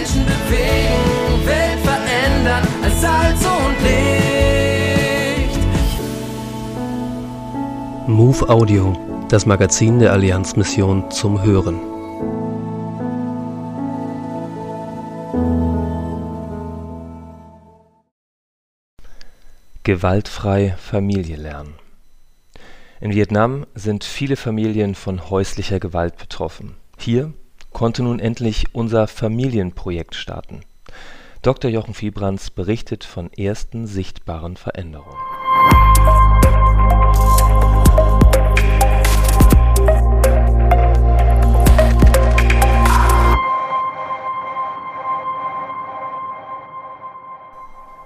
Menschen bewegen, Welt verändern als Salz und Licht. Move Audio, das Magazin der Allianzmission zum Hören. Gewaltfrei Familie lernen. In Vietnam sind viele Familien von häuslicher Gewalt betroffen. Hier konnte nun endlich unser Familienprojekt starten. Dr. Jochen Viebrands berichtet von ersten sichtbaren Veränderungen.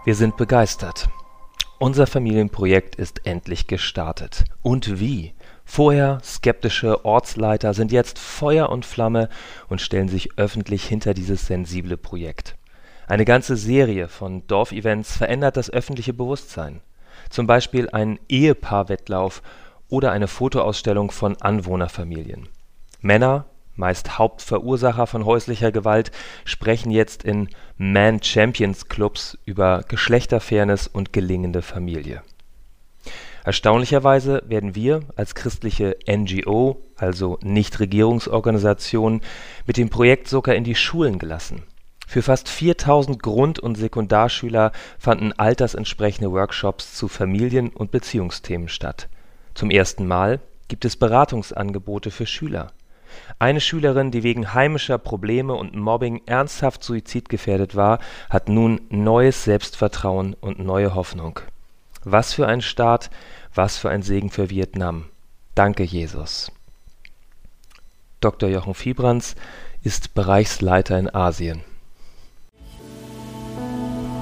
Wir sind begeistert. Unser Familienprojekt ist endlich gestartet. Und wie? Vorher skeptische Ortsleiter sind jetzt Feuer und Flamme und stellen sich öffentlich hinter dieses sensible Projekt. Eine ganze Serie von Dorfevents verändert das öffentliche Bewusstsein. Zum Beispiel ein Ehepaarwettlauf oder eine Fotoausstellung von Anwohnerfamilien. Männer meist Hauptverursacher von häuslicher Gewalt, sprechen jetzt in Man-Champions-Clubs über Geschlechterfairness und gelingende Familie. Erstaunlicherweise werden wir als christliche NGO, also Nichtregierungsorganisation, mit dem Projekt sogar in die Schulen gelassen. Für fast 4000 Grund und Sekundarschüler fanden altersentsprechende Workshops zu Familien und Beziehungsthemen statt. Zum ersten Mal gibt es Beratungsangebote für Schüler eine Schülerin, die wegen heimischer Probleme und Mobbing ernsthaft suizidgefährdet war, hat nun neues Selbstvertrauen und neue Hoffnung. Was für ein Start, was für ein Segen für Vietnam. Danke, Jesus. Dr. Jochen Viebrands ist Bereichsleiter in Asien.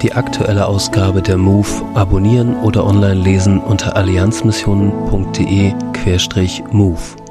Die aktuelle Ausgabe der MOVE abonnieren oder online lesen unter allianzmissionen.de-MOVE.